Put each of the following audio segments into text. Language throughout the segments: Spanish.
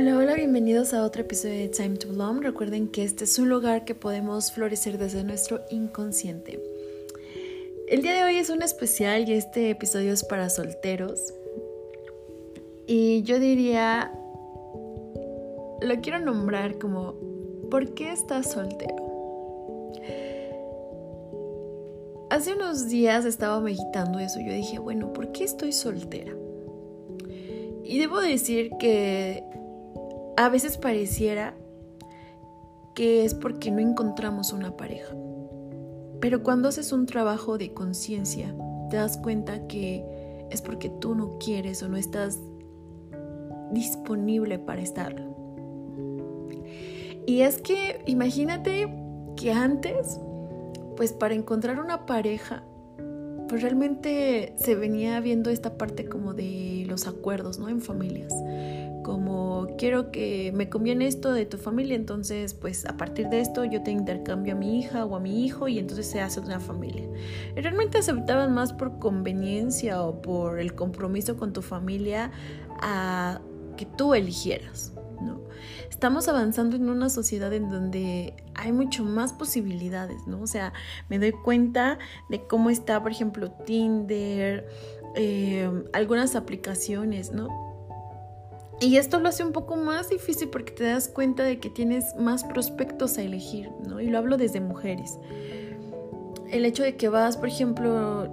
Hola, hola, bienvenidos a otro episodio de Time to Bloom. Recuerden que este es un lugar que podemos florecer desde nuestro inconsciente. El día de hoy es un especial y este episodio es para solteros. Y yo diría, lo quiero nombrar como, ¿por qué estás soltero? Hace unos días estaba meditando eso. Yo dije, bueno, ¿por qué estoy soltera? Y debo decir que a veces pareciera que es porque no encontramos una pareja. Pero cuando haces un trabajo de conciencia, te das cuenta que es porque tú no quieres o no estás disponible para estarlo. Y es que imagínate que antes, pues para encontrar una pareja, pues realmente se venía viendo esta parte como de los acuerdos, ¿no? En familias como quiero que me conviene esto de tu familia, entonces pues a partir de esto yo te intercambio a mi hija o a mi hijo y entonces se hace una familia. realmente aceptaban más por conveniencia o por el compromiso con tu familia a que tú eligieras. ¿no? Estamos avanzando en una sociedad en donde hay mucho más posibilidades, ¿no? O sea, me doy cuenta de cómo está, por ejemplo, Tinder, eh, algunas aplicaciones, ¿no? Y esto lo hace un poco más difícil porque te das cuenta de que tienes más prospectos a elegir, ¿no? Y lo hablo desde mujeres. El hecho de que vas, por ejemplo,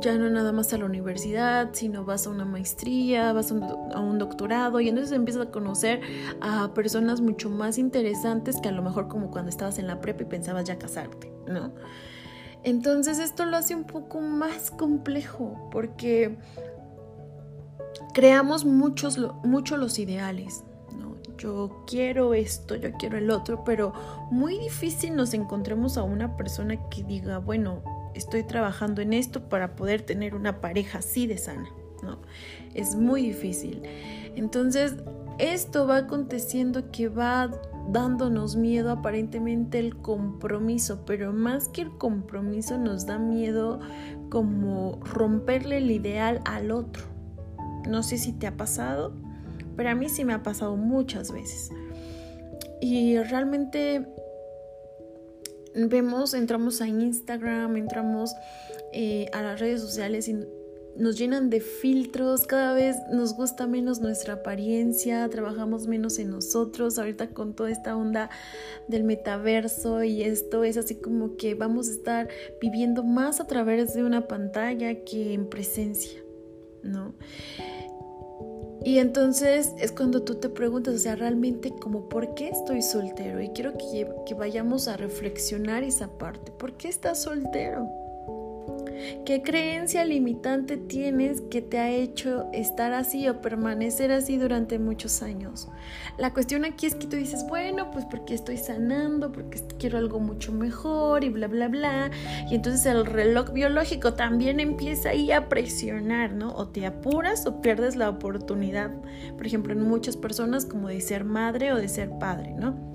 ya no nada más a la universidad, sino vas a una maestría, vas a un, doctorado y entonces empiezas a conocer a personas mucho más interesantes que a lo mejor como cuando estabas en la prepa y pensabas ya casarte, ¿no? Entonces esto lo hace un poco más complejo porque creamos muchos, mucho los ideales. ¿no? Yo quiero esto, yo quiero el otro, pero muy difícil nos encontremos a una persona que diga, bueno, estoy trabajando en esto para poder tener una pareja así de sana. ¿no? Es muy difícil. Entonces, esto va aconteciendo que va dándonos miedo aparentemente el compromiso, pero más que el compromiso nos da miedo como romperle el ideal al otro. No sé si te ha pasado, pero a mí sí me ha pasado muchas veces. Y realmente vemos, entramos a Instagram, entramos eh, a las redes sociales y nos llenan de filtros, cada vez nos gusta menos nuestra apariencia, trabajamos menos en nosotros, ahorita con toda esta onda del metaverso y esto es así como que vamos a estar viviendo más a través de una pantalla que en presencia. ¿No? Y entonces es cuando tú te preguntas, o sea, realmente como, ¿por qué estoy soltero? Y quiero que, que vayamos a reflexionar esa parte. ¿Por qué estás soltero? ¿Qué creencia limitante tienes que te ha hecho estar así o permanecer así durante muchos años? La cuestión aquí es que tú dices, bueno, pues porque estoy sanando, porque quiero algo mucho mejor y bla, bla, bla. Y entonces el reloj biológico también empieza ahí a presionar, ¿no? O te apuras o pierdes la oportunidad, por ejemplo, en muchas personas como de ser madre o de ser padre, ¿no?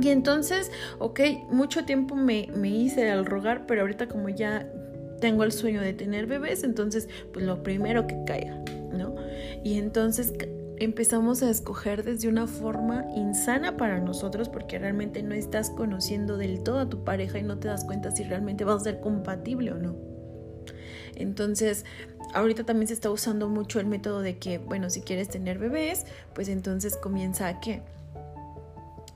Y entonces, ok, mucho tiempo me, me hice al rogar, pero ahorita como ya tengo el sueño de tener bebés, entonces pues lo primero que caiga, ¿no? Y entonces empezamos a escoger desde una forma insana para nosotros porque realmente no estás conociendo del todo a tu pareja y no te das cuenta si realmente vas a ser compatible o no. Entonces, ahorita también se está usando mucho el método de que, bueno, si quieres tener bebés, pues entonces comienza a qué?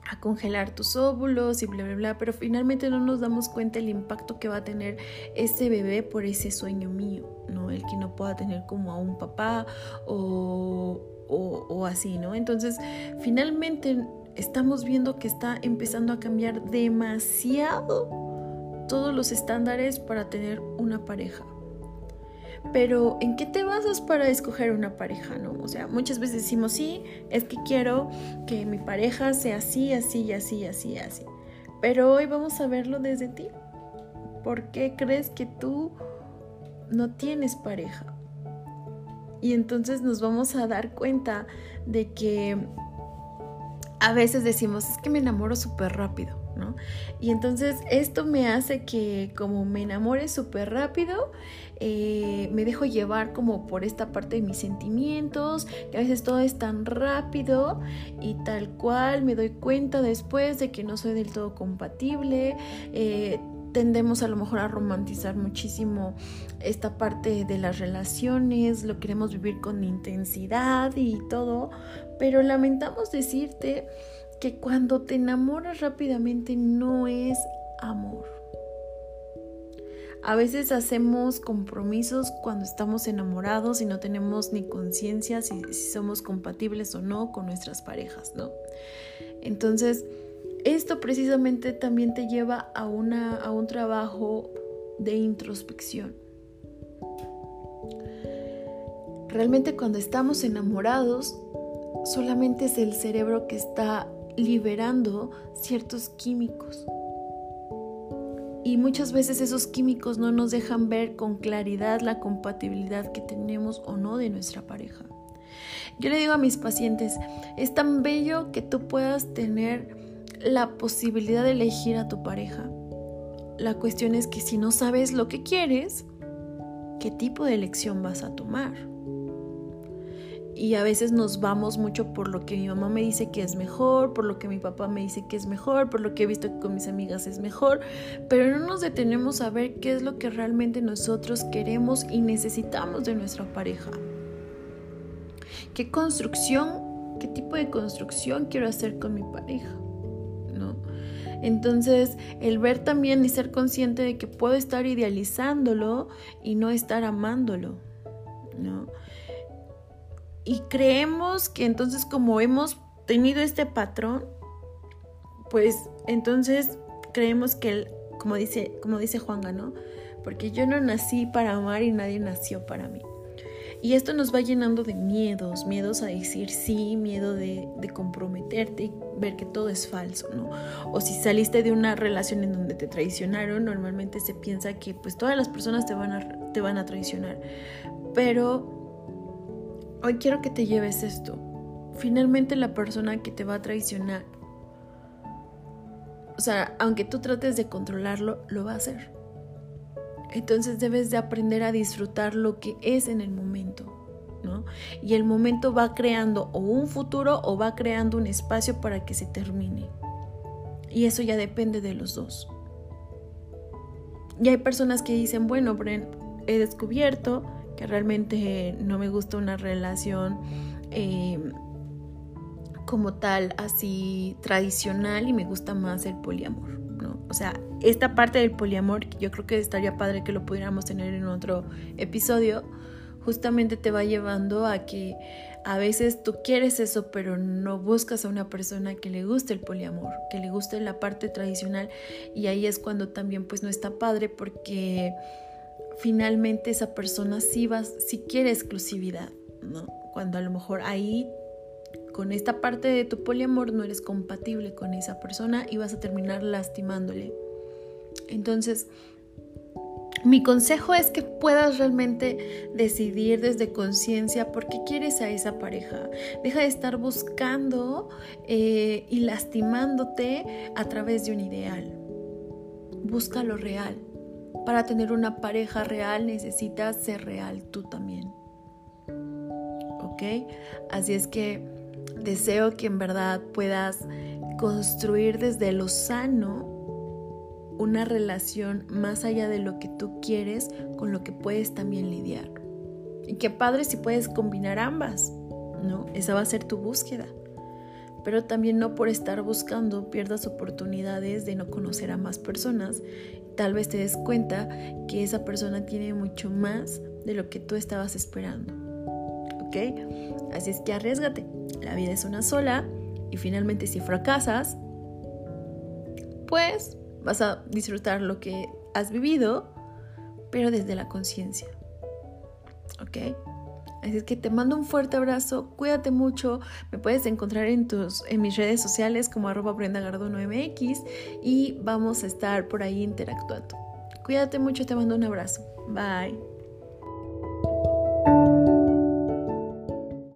A congelar tus óvulos y bla, bla, bla, pero finalmente no nos damos cuenta el impacto que va a tener ese bebé por ese sueño mío, ¿no? El que no pueda tener como a un papá o, o, así, ¿no? Entonces, finalmente estamos viendo que está empezando a cambiar demasiado todos los estándares para tener una pareja. Pero ¿en qué te basas para escoger una pareja, no? O sea, muchas veces decimos, sí, es que quiero que mi pareja sea así, así, así, así, así. Pero hoy vamos a verlo desde ti. ¿Por qué crees que tú no tienes pareja? Y entonces nos vamos a dar cuenta de que a veces decimos, es que me enamoro súper rápido, ¿no? Y entonces esto me hace que como me enamore súper rápido, eh, me dejo llevar como por esta parte de mis sentimientos, que a veces todo es tan rápido y tal cual me doy cuenta después de que no soy del todo compatible. Eh, tendemos a lo mejor a romantizar muchísimo esta parte de las relaciones, lo queremos vivir con intensidad y todo, pero lamentamos decirte que cuando te enamoras rápidamente no es amor. A veces hacemos compromisos cuando estamos enamorados y no tenemos ni conciencia si, somos compatibles o no con nuestras parejas, ¿no? Entonces, esto precisamente también te lleva a, una, a un trabajo de introspección. Realmente cuando estamos enamorados, solamente es el cerebro que está liberando ciertos químicos. Y muchas veces esos químicos no nos dejan ver con claridad la compatibilidad que tenemos o no de nuestra pareja. Yo le digo a mis pacientes, es tan bello que tú puedas tener la posibilidad de elegir a tu pareja. La cuestión es que si no sabes lo que quieres, ¿qué tipo de elección vas a tomar? Y a veces nos vamos mucho por lo que mi mamá me dice que es mejor, por lo que mi papá me dice que es mejor, por lo que he visto que con mis amigas es mejor, pero no nos detenemos a ver qué es lo que realmente nosotros queremos y necesitamos de nuestra pareja. ¿Qué construcción, qué tipo de construcción quiero hacer con mi pareja? Entonces, el ver también y ser consciente de que puedo estar idealizándolo y no estar amándolo, ¿no? Y creemos que entonces como hemos tenido este patrón, pues entonces creemos que, como dice, como dice Juanga, ¿no? Porque yo no nací para amar y nadie nació para mí. Y esto nos va llenando de miedos, miedos a decir sí, miedo de, comprometerte y ver que todo es falso, ¿no? O si saliste de una relación en donde te traicionaron, normalmente se piensa que pues todas las personas te van a, te van a traicionar. Pero hoy quiero que te lleves esto. Finalmente la persona que te va a traicionar, o sea, aunque tú trates de controlarlo, lo va a hacer. Entonces debes de aprender a disfrutar lo que es en el momento, ¿no? Y el momento va creando o un futuro o va creando un espacio para que se termine. Y eso ya depende de los dos. Y hay personas que dicen, bueno, Bren, he descubierto que realmente no me gusta una relación eh, como tal, así tradicional y me gusta más el poliamor. O sea, esta parte del poliamor, yo creo que estaría padre que lo pudiéramos tener en otro episodio, justamente te va llevando a que a veces tú quieres eso, pero no buscas a una persona que le guste el poliamor, que le guste la parte tradicional y ahí es cuando también pues no está padre porque finalmente esa persona sí va, sí quiere exclusividad, ¿no? Cuando a lo mejor ahí con esta parte de tu poliamor no eres compatible con esa persona y vas a terminar lastimándole. Entonces, mi consejo es que puedas realmente decidir desde conciencia por qué quieres a esa pareja. Deja de estar buscando eh, y lastimándote a través de un ideal. Busca lo real. Para tener una pareja real necesitas ser real tú también. ¿Ok? Así es que Deseo que en verdad puedas construir desde lo sano una relación más allá de lo que tú quieres con lo que puedes también lidiar. Y qué padre si puedes combinar ambas, ¿no? Esa va a ser tu búsqueda. Pero también no por estar buscando pierdas oportunidades de no conocer a más personas. Tal vez te des cuenta que esa persona tiene mucho más de lo que tú estabas esperando. ¿Ok? Así es que arriesgate. La vida es una sola y finalmente si fracasas, pues vas a disfrutar lo que has vivido, pero desde la conciencia. ¿Ok? Así es que te mando un fuerte abrazo, cuídate mucho, me puedes encontrar en, tus, en mis redes sociales como arroba MX y vamos a estar por ahí interactuando. Cuídate mucho, te mando un abrazo. Bye.